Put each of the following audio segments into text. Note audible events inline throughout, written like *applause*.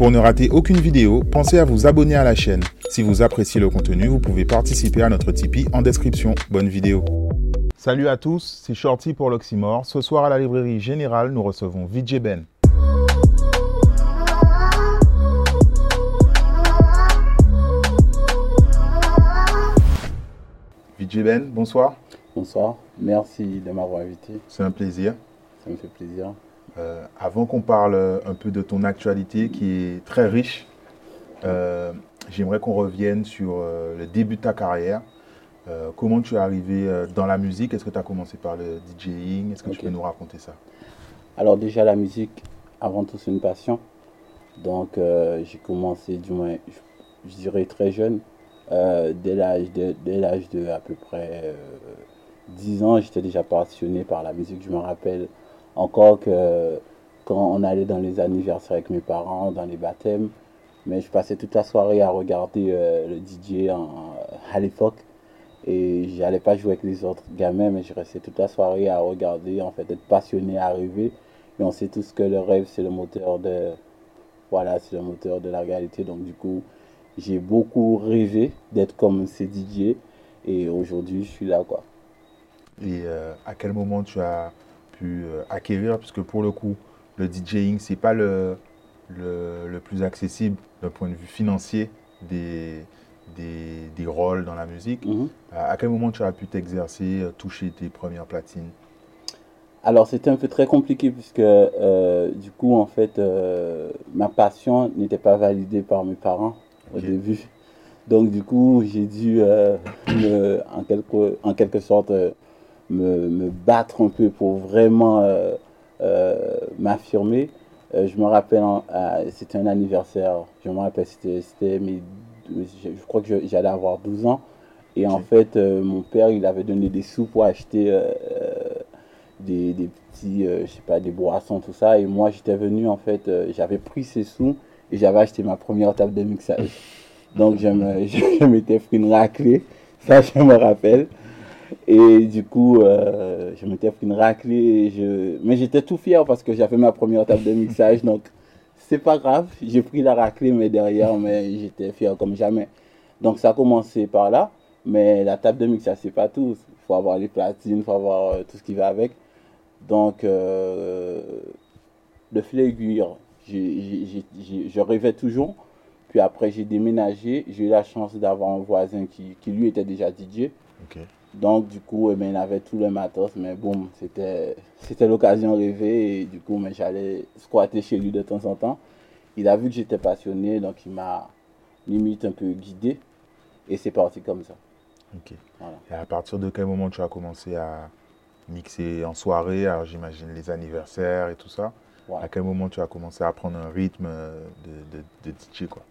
Pour ne rater aucune vidéo, pensez à vous abonner à la chaîne. Si vous appréciez le contenu, vous pouvez participer à notre Tipeee en description. Bonne vidéo. Salut à tous, c'est Shorty pour l'Oxymore. Ce soir à la librairie Générale, nous recevons Vijay Ben. Vijay Ben, bonsoir. Bonsoir, merci de m'avoir invité. C'est un plaisir. Ça me fait plaisir. Euh, avant qu'on parle un peu de ton actualité qui est très riche, euh, j'aimerais qu'on revienne sur euh, le début de ta carrière. comment tu es arrivé dans la musique? Est-ce que tu as commencé par le DJing? Est-ce que tu peux nous raconter ça? Alors déjà la musique, avant tout c'est une passion. Donc j'ai commencé du moins, je, dirais très jeune, dès l'âge de, de à peu près 10 ans, j'étais déjà passionné par la musique. Je me rappelle encore que quand on allait dans les anniversaires avec mes parents, dans les baptêmes, mais je passais toute la soirée à regarder euh, le DJ à l'époque. Et j'allais pas jouer avec les autres gamins, mais je restais toute la soirée à regarder, en fait, être passionné, à rêver. Et on sait tous que le rêve, c'est le moteur de, voilà, c'est le moteur de la réalité. Donc, du coup, j'ai beaucoup rêvé d'être comme ces DJ. Et aujourd'hui, je suis là, quoi. Et euh, à quel moment tu as euh, acquérir, puisque pour le coup, le DJing, c'est pas le, le, plus accessible d'un point de vue financier des, des, rôles dans la musique. Mhm. À quel moment tu as pu t'exercer, euh, toucher tes premières platines? Alors c'était un peu très compliqué puisque euh, du coup en fait ma passion n'était pas validée par mes parents au début. Donc du coup j'ai dû en, quelque, en quelque sorte me, battre un peu pour vraiment euh, euh, m'affirmer. Euh, je me rappelle, c'était un anniversaire, je me rappelle, c'était, je crois que j'allais avoir 12 ans. Et en fait, mon père, il avait donné des sous pour acheter des, des, petits, je sais pas, des boissons, tout ça. Et moi, j'étais venu, en fait, j'avais pris ces sous et j'avais acheté ma première table de mixage. Donc, je *laughs* m'étais pris une raclée. Ça, je me rappelle. Et du coup, euh, je m'étais pris une raclée. Mais j'étais tout fier parce que j'avais ma première table de mixage. donc, c'est pas grave. J'ai pris la raclée, mais derrière, mais j'étais fier comme jamais. Donc, ça a commencé par là. Mais la table de mixage, c'est pas tout. Il faut avoir les platines, il faut avoir euh, tout ce qui va avec. Donc, euh, de fil je rêvais toujours. Puis après, j'ai déménagé. J'ai eu la chance d'avoir un voisin qui, qui lui était déjà DJ. Donc, du coup, eh ben, il avait tout le matos, mais bon, c'était, l'occasion rêvée et du coup, mais j'allais squatter chez lui de temps en temps. Il a vu que j'étais passionné, donc il m'a limite un peu guidé et c'est parti comme ça. Ok. Et à partir de quel moment tu as commencé à mixer en soirée Alors, j'imagine les anniversaires et tout ça? À quel moment tu as commencé à prendre un rythme de, de, de DJ quoi?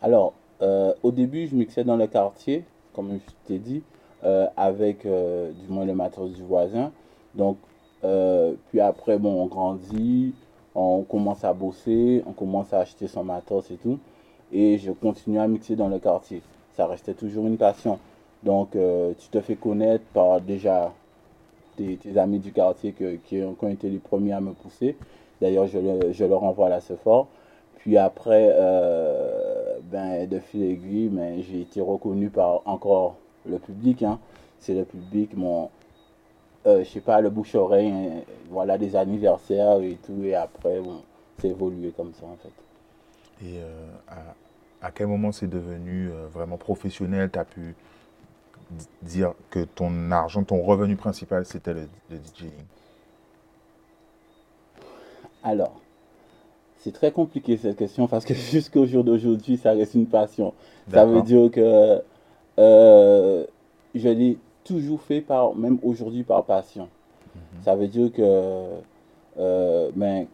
Alors, euh, au début, je mixais dans le quartier, comme je t'ai dit. Euh, avec euh, du moins le matos du voisin. Donc, euh, puis après, bon, on grandit, on commence à bosser, on commence à acheter son matos et tout. Et je continue à mixer dans le quartier. Ça restait toujours une passion. Donc, tu te fais connaître par déjà tes, amis du quartier qui, ont, été les premiers à me pousser. D'ailleurs, je, je, leur envoie la fort. Puis après, ben, de fil aiguille, ben, j'ai été reconnu par encore le public, hein, c'est le public, mon, euh, je sais pas, le bouche-oreille, hein, voilà, des anniversaires et tout, et après, bon, c'est évolué comme ça, en fait. Et euh, à, quel moment c'est devenu euh, vraiment professionnel? Tu as pu dire que ton argent, ton revenu principal, c'était le, le DJing Alors, c'est très compliqué cette question parce que *laughs* jusqu'au jour d'aujourd'hui, ça reste une passion. Ça veut dire que euh, je l'ai toujours fait, par, même aujourd'hui, par passion. Mhm. Ça veut dire que euh, ben,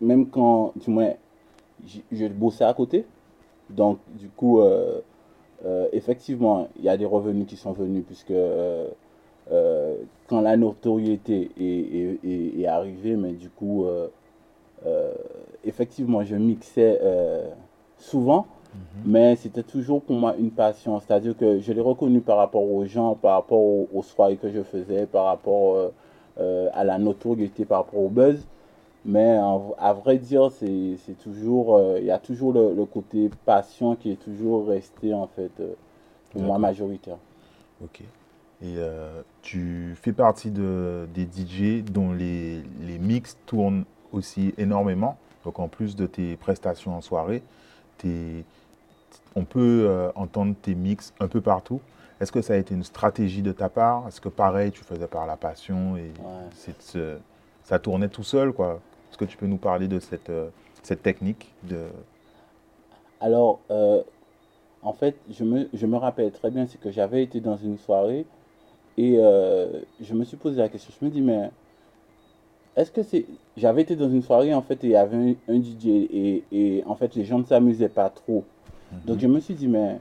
même quand, du moins, je bossais à côté, donc du coup, euh, effectivement, il y a des revenus qui sont venus, puisque quand la notoriété est, est, arrivée, mais du coup, effectivement, je mixais souvent, Mhm. Mais c'était toujours pour moi une passion. C'est-à-dire que je l'ai reconnu par rapport aux gens, par rapport aux, soirées que je faisais, par rapport euh, euh, à la notoriété, par rapport au buzz. Mais à vrai dire, c'est toujours, euh, il y a toujours le, côté passion qui est toujours resté en fait pour moi majoritaire. Ok. Et tu fais partie de, des DJ dont les, les mix tournent aussi énormément. Donc en plus de tes prestations en soirée, on peut entendre tes mix un peu partout. Est-ce que ça a été une stratégie de ta part? Est-ce que pareil, tu faisais par la passion et ça tournait tout seul quoi? Est-ce que tu peux nous parler de cette, euh, cette technique de... Alors, euh, en fait, je me, je me, rappelle très bien, c'est que j'avais été dans une soirée et euh, je me suis posé la question. Je me dis, mais est-ce que c'est. J'avais été dans une soirée en fait et il y avait un, DJ et, et, en fait les gens ne s'amusaient pas trop. Donc je me suis dit, mais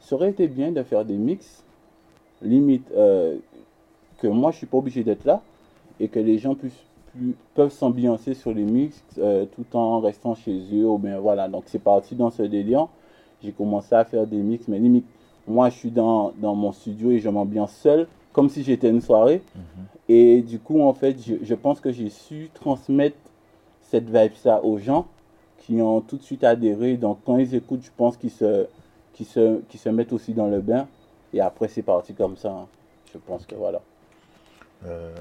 ça aurait été bien de faire des mix, limite euh, que moi je suis pas obligé d'être là et que les gens puissent, peuvent s'ambiancer sur les mix euh, tout en restant chez eux. Ou bien voilà, donc c'est parti dans ce délire. J'ai commencé à faire des mix, mais limite, moi je suis dans, dans mon studio et je m'ambiance seul, comme si j'étais une soirée. Mhm. Et du coup, en fait, je, je pense que j'ai su transmettre cette vibe-là aux gens qui ont tout de suite adhéré. Donc quand ils écoutent, je pense qu'ils se se, se mettent aussi dans le bain. Et après, c'est parti comme ça. Hein. Je pense que voilà. Euh,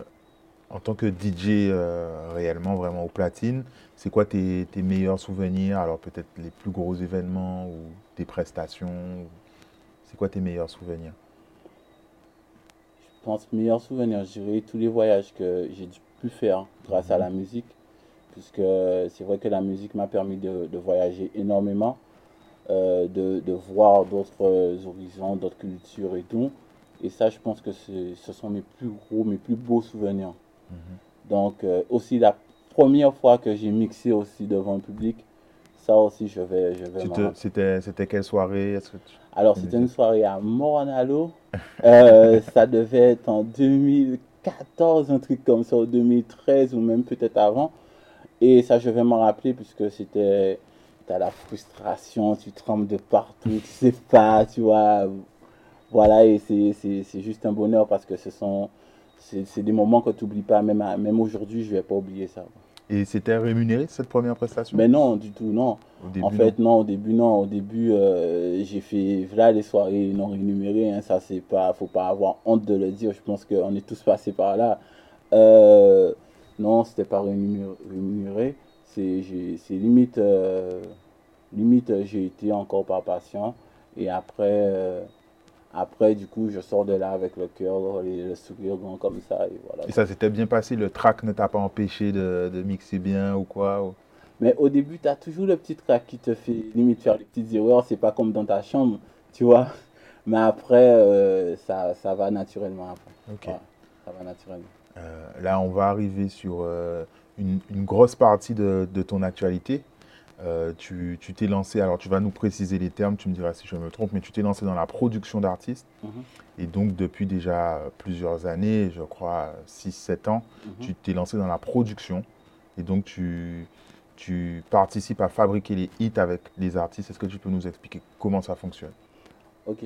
en tant que DJ euh, réellement, vraiment au platine, c'est quoi tes, tes, meilleurs souvenirs? Alors peut-être les plus gros événements ou des prestations C'est quoi tes meilleurs souvenirs? Je pense meilleurs souvenirs, je dirais tous les voyages que j'ai pu faire grâce à mhm. la musique. Puisque c'est vrai que la musique m'a permis de, de voyager énormément. Euh, de, de, voir d'autres euh, horizons, d'autres cultures et tout. Et ça, je pense que ce sont mes plus gros, mes plus beaux souvenirs. Mhm. Donc, euh, aussi la première fois que j'ai mixé aussi devant le public, ça aussi, je vais, je vais C'était, quelle soirée? Que Alors, c'était une soirée à Moranalo. *laughs* ça devait être en 2014, un truc comme ça, ou 2013, ou même peut-être avant. Et ça, je vais m'en rappeler, puisque c'était tu as la frustration, tu trembles de partout, tu sais pas, tu vois. Voilà, et c'est juste un bonheur parce que ce sont c'est des moments que tu n'oublies pas, même, même aujourd'hui, je ne vais pas oublier ça. Et c'était rémunéré cette première prestation? Mais non, du tout, non. en fait, non. au début, non. Au début, euh, j'ai fait voilà les soirées non rémunérées. Hein, ça, c'est pas, faut pas avoir honte de le dire. Je pense qu'on est tous passés par là. Euh, non, c'était pas rémunéré c'est limite, euh, limite j'ai été encore pas patient. Et après, euh, après, du coup, je sors de là avec le cœur, le, le sourire grand comme ça. Et, voilà. et ça s'était bien passé Le track ne t'a pas empêché de, de, mixer bien ou quoi Mais au début, tu as toujours le petit track qui te fait limite faire les petites erreurs. C'est pas comme dans ta chambre, tu vois. *laughs* Mais après, euh, ça, ça va naturellement. Après. ça va naturellement. Là, on va arriver sur une, grosse partie de, ton actualité. Euh, tu t'es lancé, alors tu vas nous préciser les termes, tu me diras si je me trompe, mais tu t'es lancé dans la production d'artistes. Mhm. Et donc depuis déjà plusieurs années, je crois 6-7 ans, mhm. tu t'es lancé dans la production. Et donc tu, tu participes à fabriquer les hits avec les artistes. Est-ce que tu peux nous expliquer comment ça fonctionne? Ok.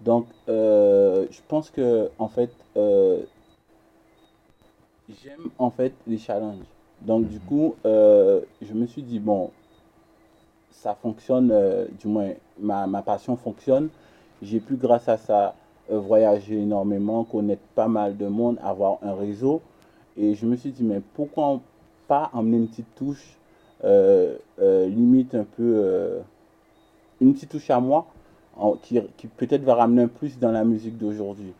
Donc euh, je pense que en fait, euh, j'aime en fait les challenges. Donc du coup, euh, je me suis dit, bon, ça fonctionne, euh, du moins ma, ma, passion fonctionne. J'ai pu grâce à ça euh, voyager énormément, connaître pas mal de monde, avoir un réseau. Et je me suis dit, mais pourquoi pas emmener une petite touche, limite un peu, une petite touche à moi, qui, qui peut-être va ramener un plus dans la musique d'aujourd'hui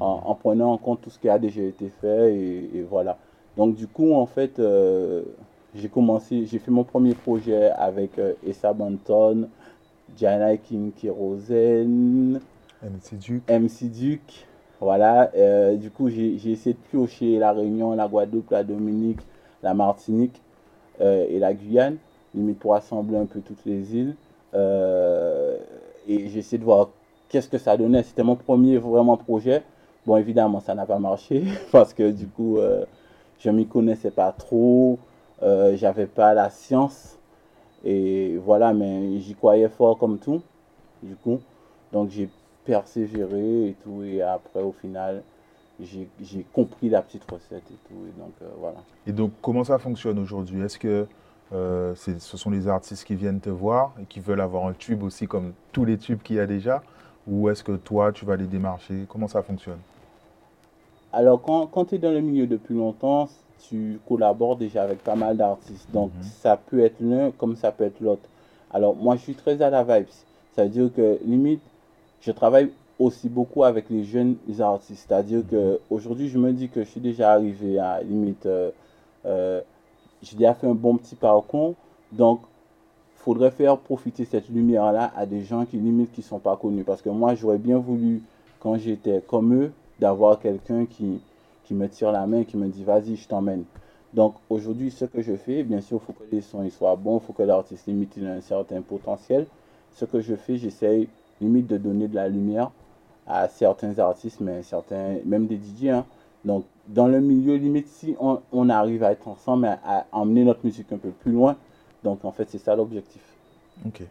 en, prenant en compte tout ce qui a déjà été fait et, voilà. Donc du coup, en fait, euh, j'ai commencé, j'ai fait mon premier projet avec euh, Essa Banton, Jana MC Duke. MC Duke. Voilà, euh, du coup, j'ai essayé de piocher la Réunion, la Guadeloupe, la Dominique, la Martinique et la Guyane, limite pour assembler un peu toutes les îles. et j'ai essayé de voir qu'est-ce que ça donnait. C'était mon premier vraiment projet. Bon, évidemment, ça n'a pas marché *laughs* parce que du coup, euh, je m'y connaissais pas trop, euh, j'avais pas la science. Et voilà, mais j'y croyais fort comme tout, du coup. Donc j'ai persévéré et tout. Et après, au final, j'ai compris la petite recette et tout. Et donc, euh, voilà. Et donc, comment ça fonctionne aujourd'hui? Est-ce que euh, ce sont les artistes qui viennent te voir et qui veulent avoir un tube aussi comme tous les tubes qu'il y a déjà? Ou est-ce que toi, tu vas les démarcher? Comment ça fonctionne? Alors, quand, quand tu es dans le milieu depuis longtemps, tu collabores déjà avec pas mal d'artistes. Donc, mhm. ça peut être l'un comme ça peut être l'autre. Alors, moi, je suis très à la vibes. Ça veut dire que, limite, je travaille aussi beaucoup avec les jeunes artistes. C'est-à-dire que aujourd'hui, je me dis que je suis déjà arrivé à limite, euh, euh, j'ai déjà fait un bon petit parcours. Donc, faudrait faire profiter cette lumière-là à des gens qui limite qui sont pas connus. Parce que moi, j'aurais bien voulu, quand j'étais comme eux, d'avoir quelqu'un qui, qui me tire la main, qui me dit vas-y, je t'emmène. Donc aujourd'hui, ce que je fais, bien sûr, il faut que les sons soient bons, il faut que l'artiste limite ait un certain potentiel. Ce que je fais, j'essaye limite de donner de la lumière à certains artistes, mais certains, même des DJ. Hein. Donc, dans le milieu, limite, si on, arrive à être ensemble, à, emmener notre musique un peu plus loin, donc en fait, c'est ça l'objectif. Ok.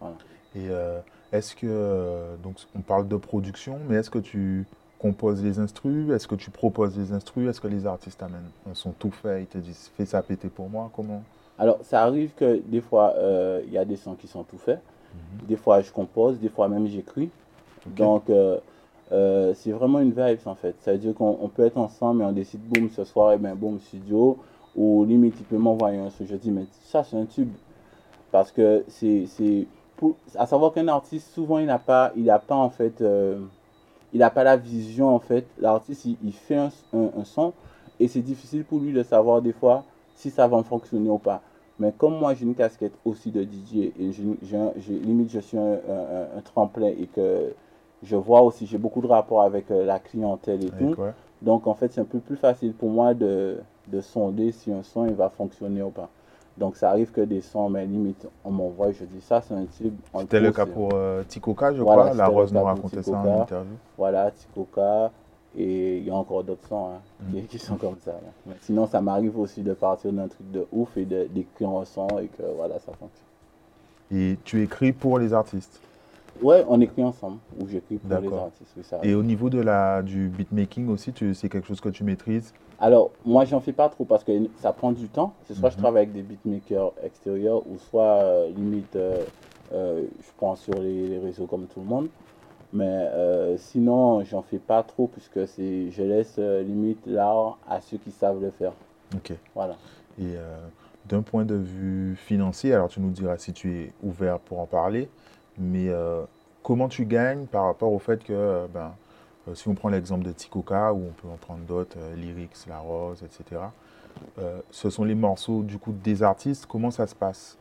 Et euh, est-ce que, euh, donc on parle de production, mais est-ce que tu composes les instrus Est-ce que tu proposes les instrus Est-ce que les artistes amènent Ils sont tout faits, ils te disent fais ça péter pour moi Comment? Alors, ça arrive que des fois, euh, il y a des sons qui sont tout faits. Mhm. Des fois, je compose, des fois même j'écris. Donc, euh, c'est vraiment une vibe en fait. Ça veut dire qu'on peut être ensemble et on décide, boum, ce soir, et eh ben boum, studio. Ou limite, il peut m'envoyer un son. Je dis, mais ça, c'est un tube. Parce que c'est. À savoir qu'un artiste, souvent, il n'a pas, il a pas en fait. Il n'a pas la vision en fait. L'artiste, il, fait un, un, son et c'est difficile pour lui de savoir des fois si ça va fonctionner ou pas. Mais comme moi, j'ai une casquette aussi de DJ et limite, je suis un, un, un tremplin et que je vois aussi, j'ai beaucoup de rapports avec euh, la clientèle et tout. Donc, en fait, c'est un peu plus facile pour moi de, de, sonder si un son il va fonctionner ou pas. Donc, ça arrive que des sons, mais limite, on m'envoie, je dis ça, c'est un type. C'était le cas pour euh, Tikoka, je crois. La Rose nous racontait ça en interview. Voilà, Tikoka. Et il y a encore d'autres sons hein, mm. qui, sont comme ça. sinon, ça m'arrive aussi de partir d'un truc de ouf et d'écrire un son et que voilà, ça fonctionne. Et tu écris pour les artistes? Ouais, on écrit ensemble, ou j'écris pour les artistes. Et au niveau de la, du beatmaking aussi, c'est quelque chose que tu maîtrises? Alors, moi, j'en fais pas trop parce que ça prend du temps. C'est soit je mhm. travaille avec des beatmakers extérieurs, ou soit, euh, limite, euh, euh, je prends sur les, réseaux comme tout le monde. Mais sinon, j'en fais pas trop puisque je laisse limite l'art à ceux qui savent le faire. Ok. Voilà. Et d'un point de vue financier, alors tu nous diras si tu es ouvert pour en parler, mais euh, comment tu gagnes par rapport au fait que, euh, ben, euh, si on prend l'exemple de Tikoka, ou on peut en prendre d'autres, Lyrics, La Rose, etc., ce sont les morceaux du coup des artistes. Comment ça se passe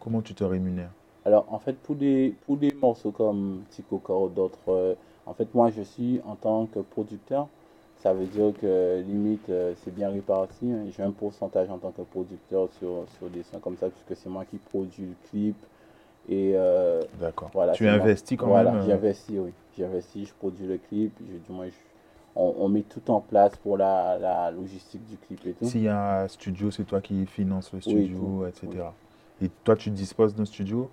Comment tu te rémunères? Alors en fait, pour des, pour des morceaux comme Tikoka ou d'autres, en fait, moi je suis en tant que producteur. Ça veut dire que limite, c'est bien réparti. Hein. J'ai un pourcentage en tant que producteur sur, sur des sons comme ça, puisque c'est moi qui produis le clip, et euh, D'accord. Voilà, tu investis quand même Voilà, euh, j'investis, oui. J'investis, je produis le clip, je, du moins, on, met tout en place pour la, la, logistique du clip et tout. S'il y a un studio, c'est toi qui finances le studio, etc. Et toi, tu disposes d'un studio?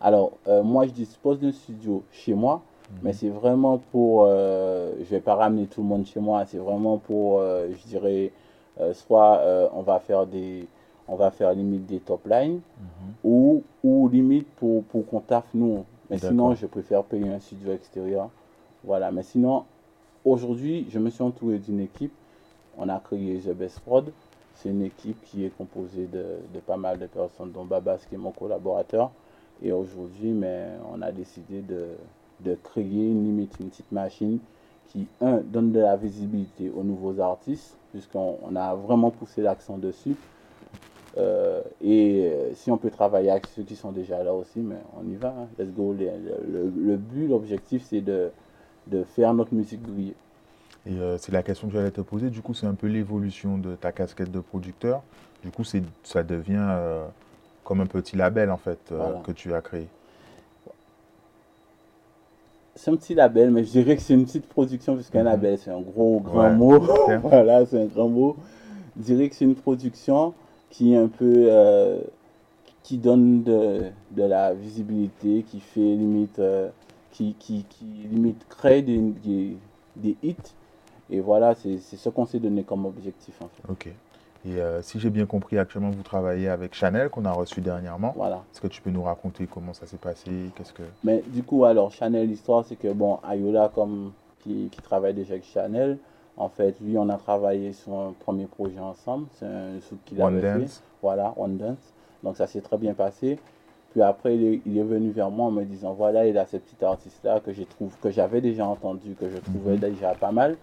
Alors, euh, moi, je dispose d'un studio chez moi, mhm. mais c'est vraiment pour. je ne vais pas ramener tout le monde chez moi, c'est vraiment pour, je dirais, soit on va faire des on va faire limite des top lines mhm. ou, ou limite pour, pour qu'on taffe nous. Mais sinon, je préfère payer un studio extérieur. Voilà, mais sinon, aujourd'hui, je me suis entouré d'une équipe. On a créé The Best Prod. C'est une équipe qui est composée de, de, pas mal de personnes, dont Babas qui est mon collaborateur. Et aujourd'hui, mais on a décidé de, de créer une limite, une petite machine qui, un, donne de la visibilité aux nouveaux artistes, puisqu'on a vraiment poussé l'accent dessus. Euh, et euh, si on peut travailler avec ceux qui sont déjà là aussi, mais on y va. Hein. Let's go. Le, but, l'objectif, c'est de, de, faire notre musique briller. Et euh, c'est la question que j'allais te poser. Du coup, c'est un peu l'évolution de ta casquette de producteur. Du coup, ça devient comme un petit label, en fait, que tu as créé. C'est un petit label, mais je dirais que c'est une petite production, puisqu'un mhm. label, c'est un gros, grand mot. *laughs* voilà, c'est un grand mot. Je dirais que c'est une production qui un peu euh, qui donne de, de, la visibilité, qui fait limite, euh, qui, qui, qui, limite crée des, des, hits Et voilà, c'est ce qu'on s'est donné comme objectif. En fait. Ok. Et euh, si j'ai bien compris, actuellement, vous travaillez avec Chanel, qu'on a reçu dernièrement. Voilà. Est-ce que tu peux nous raconter comment ça s'est passé? Qu'est-ce que... Mais du coup, alors, Chanel, l'histoire, c'est que, bon, Ayola, comme qui, qui, travaille déjà avec Chanel, en fait, lui, on a travaillé sur un premier projet ensemble. C'est un souk qu'il avait Dance. fait. Voilà, One Dance. Donc, ça s'est très bien passé. Puis après, il est, il est, venu vers moi en me disant, voilà, il a ce petit artiste-là que je trouve, que j'avais déjà entendu, que je trouvais Mhm. déjà pas mal.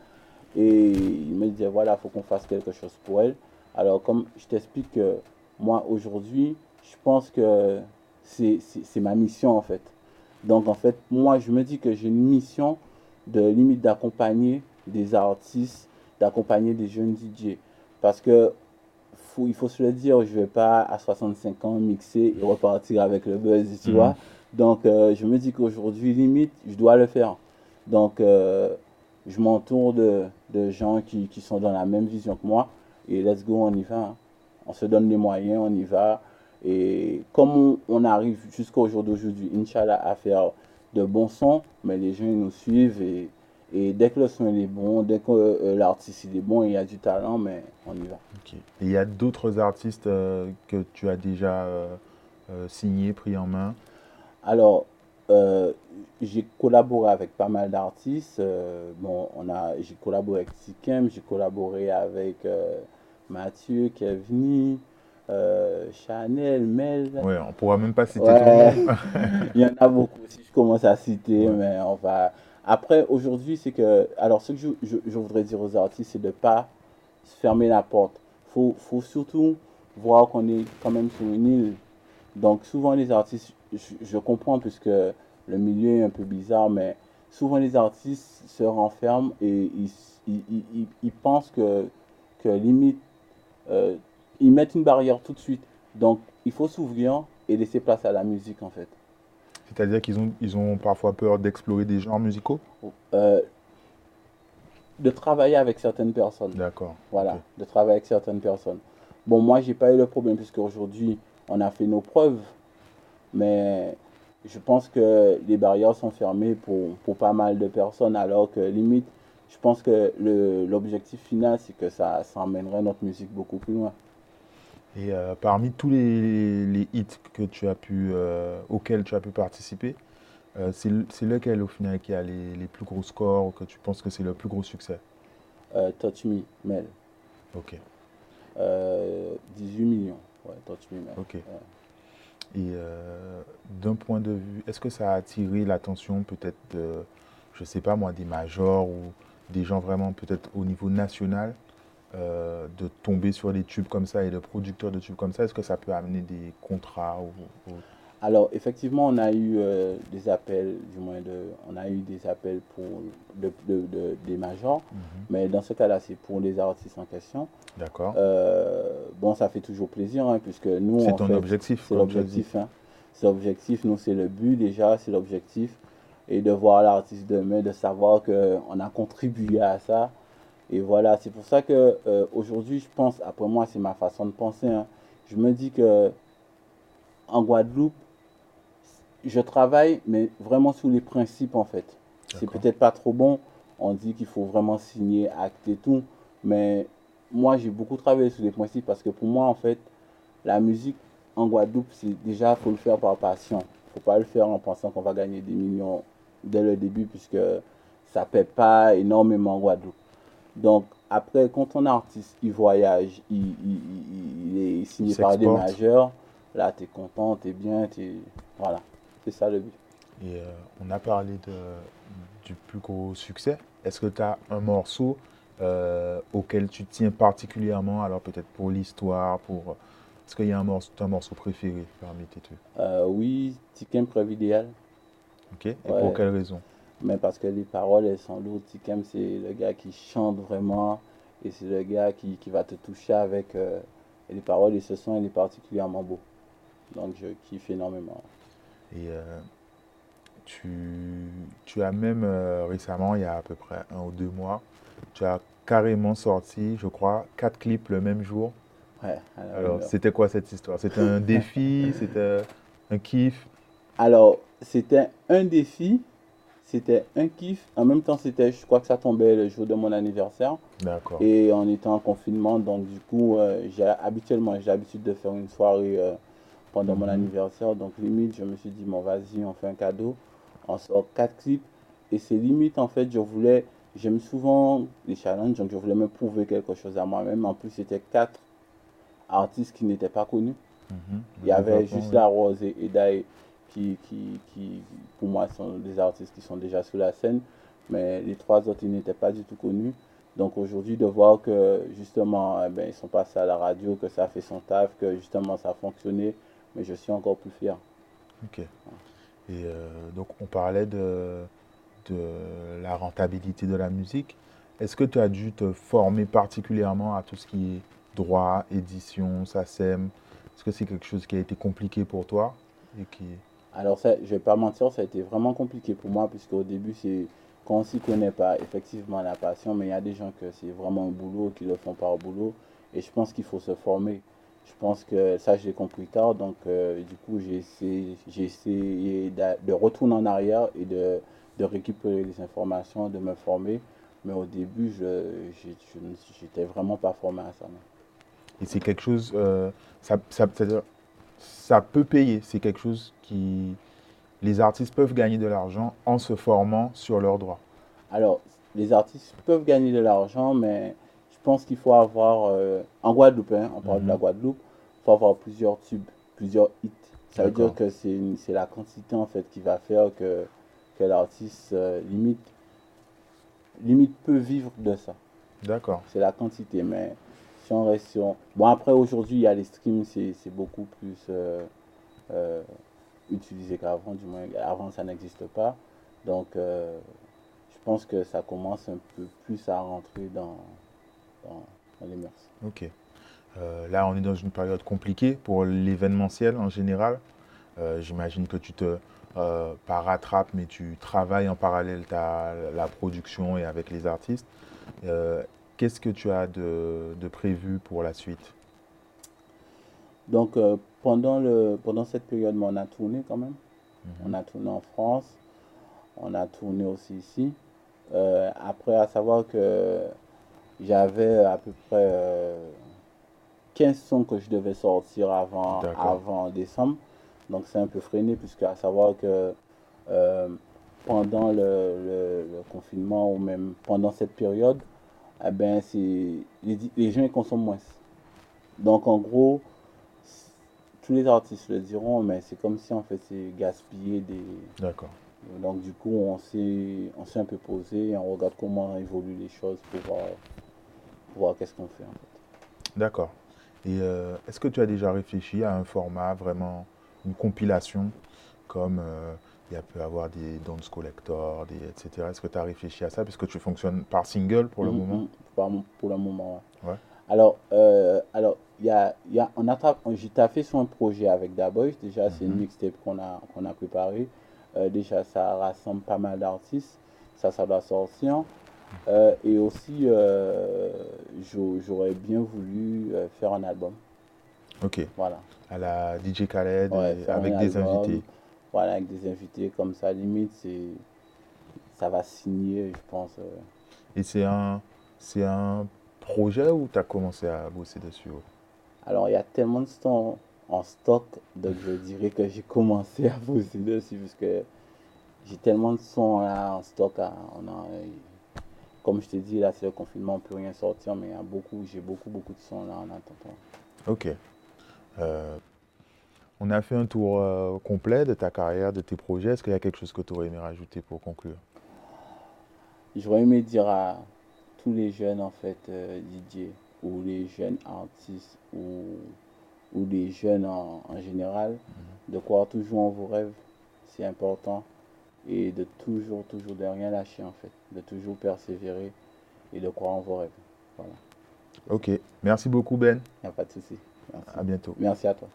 Et il me disait, voilà, il faut qu'on fasse quelque chose pour elle. Alors, comme je t'explique que moi, aujourd'hui, je pense que c'est ma mission, en fait. Donc, en fait, moi, je me dis que j'ai une mission de limite d'accompagner des artistes, d'accompagner des jeunes DJ. Parce que faut, il faut se le dire, je vais pas à 65 ans mixer et repartir avec le buzz, tu Mhm. vois. Donc, euh, je me dis qu'aujourd'hui, limite, je dois le faire. Donc, euh, je m'entoure de, de gens qui, qui sont dans la même vision que moi. Et let's go, on y va. hein. On se donne les moyens, on y va. Et comme on, on arrive jusqu'au jour d'aujourd'hui, Inch'Allah, à faire de bons sons, mais les gens ils nous suivent. Et, et dès que le son est bon, dès que euh, l'artiste est bon, il y a du talent, mais on y va. Et il y a d'autres artistes euh, que tu as déjà euh, euh, signés, pris en main? Alors, j'ai collaboré avec pas mal d'artistes. Bon, on a, j'ai collaboré avec Tikem, j'ai collaboré avec Mathieu, Kevni, euh, Chanel, Mel. Ouais, on pourra même pas citer Ouais. tout le monde. Il y en a beaucoup si je commence à citer, Ouais. mais on va. Après, aujourd'hui, c'est que. Alors, ce que je, je- voudrais dire aux artistes, c'est de ne pas se fermer la porte. Il faut, faut surtout voir qu'on est quand même sur une île. Donc, souvent, les artistes, je, comprends puisque le milieu est un peu bizarre, mais souvent, les artistes se renferment et ils, ils, ils- pensent que, que limite, euh, ils mettent une barrière tout de suite. Donc, il faut s'ouvrir et laisser place à la musique, en fait. C'est-à-dire qu'ils ont, ils ont parfois peur d'explorer des genres musicaux Euh, de travailler avec certaines personnes. D'accord. Voilà, de travailler avec certaines personnes. Bon, moi, j'ai pas eu le problème puisque aujourd'hui, on a fait nos preuves, mais je pense que les barrières sont fermées pour, pour pas mal de personnes, alors que limite, je pense que l'objectif final, c'est que ça, ça emmènerait notre musique beaucoup plus loin. Et euh, parmi tous les, les hits que tu as pu, euh, auxquels tu as pu participer, euh, c'est le- c'est lequel au final qui a les, les plus gros scores ou que tu penses que c'est le plus gros succès? Touch Me, Mel. Ok, Euh, 18 millions. Ouais, Touch Me, Mel. ok. Et d'un point de vue, est-ce que ça a attiré l'attention peut-être de, je sais pas moi, des majors ou des gens vraiment peut-être au niveau national? Euh, de tomber sur des tubes comme ça et de producteurs de tubes comme ça Est-ce que ça peut amener des contrats ou, ou- Alors, effectivement, on a eu euh, des appels, du moins, de, on a eu des appels pour de, de- de- des majors, Mhm. mais dans ce cas-là, c'est pour les artistes en question. D'accord. Euh, bon, ça fait toujours plaisir, hein, puisque nous, c'est ton fait, objectif. c'est l'objectif. Hein. C'est l'objectif, nous, c'est le but déjà, c'est l'objectif. Et de voir l'artiste demain, de savoir qu'on a contribué à ça. Et voilà, c'est pour ça que euh, aujourd'hui, je pense, après moi, c'est ma façon de penser. hein. Je me dis que en Guadeloupe, je travaille, mais vraiment sous les principes en fait. C'est peut-être pas trop bon. On dit qu'il faut vraiment signer, acter tout. Mais moi, j'ai beaucoup travaillé sur les principes parce que pour moi, en fait, la musique en Guadeloupe, c'est déjà, faut le faire par passion. faut pas le faire en pensant qu'on va gagner des millions dès le début puisque ça ne paie pas énormément en Guadeloupe. Donc, après, quand ton artiste, il voyage, il, il- il- il est signé par des majeurs, là, tu es content, tu es bien, t'es- voilà. C'est ça le but. Et euh, on a parlé de, du plus gros succès. Est-ce que tu as un morceau euh, auquel tu tiens particulièrement? Alors peut-être pour l'histoire, pour... Est-ce qu'il y a un morceau, un morceau préféré parmi tes trucs? Euh, oui, Tikem Preuve idéal, Ok. Et Ouais. pour quelle raison? Mais parce que les paroles, elles sont lourdes. Tikem, c'est le gars qui chante vraiment et c'est le gars qui, qui va te toucher avec euh, et les paroles et ce son, il est particulièrement beau. Donc, je kiffe énormément. Et euh, tu, tu as même euh, récemment, il y a à peu près un ou deux mois, tu as carrément sorti, je crois, quatre clips le même jour. Ouais, alors. c'était quoi cette histoire? C'était un *laughs* défi? C'était un kiff? Alors, c'était un défi. C'était un kiff. En même temps, c'était, je crois que ça tombait le jour de mon anniversaire. D'accord. Et on était en confinement, donc du coup, euh, j'ai habituellement, j'ai l'habitude de faire une soirée euh, pendant mon Mhm. anniversaire. Donc limite, je me suis dit, bon, vas-y, on fait un cadeau. On sort quatre clips. Et c'est limite, en fait, je voulais, j'aime souvent les challenges, donc je voulais me prouver quelque chose à moi-même. En plus, c'était quatre artistes qui n'étaient pas connus. Mhm. Il y avait juste. La Rose et Edaï qui, qui, qui, pour moi, sont des artistes qui sont déjà sur la scène, mais les trois autres, ils n'étaient pas du tout connus. Donc aujourd'hui, de voir que justement, eh ben, ils sont passés à la radio, que ça a fait son taf, que justement, ça a fonctionné, mais je suis encore plus fier. Ok. Et euh, donc, on parlait de, de la rentabilité de la musique. Est-ce que tu as dû te former particulièrement à tout ce qui est droit, édition, SACEM Est-ce que c'est quelque chose qui a été compliqué pour toi et qui... Alors, ça, je vais pas mentir, ça a été vraiment compliqué pour moi, puisque au début, c'est quand on s'y connaît pas, effectivement, la passion, mais il y a des gens que c'est vraiment un boulot, qui le font par boulot, et je pense qu'il faut se former. Je pense que ça, je l'ai compris tard, donc euh, du coup, j'ai essayé, j'ai de retourner en arrière et de, récupérer les informations, de me former, mais au début, je j'ai- j'étais vraiment pas formé à ça. Et c'est quelque chose, euh, ça, ça, ça peut payer. C'est quelque chose qui... Les artistes peuvent gagner de l'argent en se formant sur leurs droits. Alors, les artistes peuvent gagner de l'argent, mais je pense qu'il faut avoir, euh, en Guadeloupe, hein, on parle de la Mhm. Guadeloupe, il faut avoir plusieurs tubes, plusieurs hits. Ça veut dire que c'est la quantité en fait qui va faire que, que l'artiste euh, limite, limite peut vivre de ça. D'accord. C'est la quantité, mais reste sur... Bon, après, aujourd'hui, il y a les streams, c'est beaucoup plus euh, euh, utilisé qu'avant, du moins, avant, ça n'existe pas. Donc, euh, je pense que ça commence un peu plus à rentrer dans, dans, les mœurs. Ok. Là, on est dans une période compliquée pour l'événementiel en général. J'imagine que tu te, euh, pas rattrapes, mais tu travailles en parallèle la production et avec les artistes. Qu'est-ce que tu as de, de prévu pour la suite? Donc, euh, pendant, le, pendant cette période, on a tourné quand même. On a tourné en France, on a tourné aussi ici. Euh, après, à savoir que j'avais à peu près euh, 15 sons que je devais sortir avant, avant décembre. Donc c'est un peu freiné, puisque à savoir que euh, pendant le, le- le confinement ou même pendant cette période, eh ben, les, les gens ils consomment moins. Donc en gros, tous les artistes le diront, mais c'est comme si en fait c'est gaspiller des. D'accord. Donc du coup, on s'est, on s'est un peu posé et on regarde comment évoluent les choses pour voir, pour voir qu'est-ce qu'on fait en fait. D'accord. Et euh, est-ce que tu as déjà réfléchi à un format vraiment, une compilation, comme euh, il y a peut avoir des Dance Collector, des, etc. Est-ce que tu as réfléchi à ça? Puisque tu fonctionnes par single pour le Mhm, moment? par- pour le moment, ouais. Ouais. Alors, euh, alors, y a, y a, on a, taffé sur un projet avec Daboy. Déjà, c'est une Mhm. mixtape qu'on a, qu'on a préparé. Euh, déjà, ça rassemble pas mal d'artistes. Ça, ça doit sortir. Euh, et aussi, euh, j'au- j'aurais bien voulu faire un album. Ok. Voilà. À la DJ Khaled, Ouais, avec des album. invités. Voilà, avec des invités comme ça, limite, c'est, ça va signer, je pense. euh, Et c'est un, c'est un projet où tu as commencé à bosser dessus Alors, il y a tellement de sons en stock, donc je dirais que j'ai commencé à bosser dessus, parce que j'ai tellement de sons là en stock. On a, comme je t'ai dit, là, c'est le confinement, on ne peut rien sortir, mais il y a beaucoup, j'ai beaucoup, beaucoup de sons là en attendant. Ok. Euh, on a fait un tour euh, complet de ta carrière, de tes projets. Est-ce qu'il y a quelque chose que tu aurais aimé rajouter pour conclure? J'aurais aimé dire à tous les jeunes, en fait, euh, DJ, ou les jeunes artistes, ou, ou les jeunes en, en général, de croire toujours en vos rêves, c'est important, et de toujours, toujours, de rien lâcher, en fait, de toujours persévérer et de croire en vos rêves. Voilà, Ok. Merci beaucoup, Ben. il n'y a pas de souci. Merci. À bientôt. Merci à toi.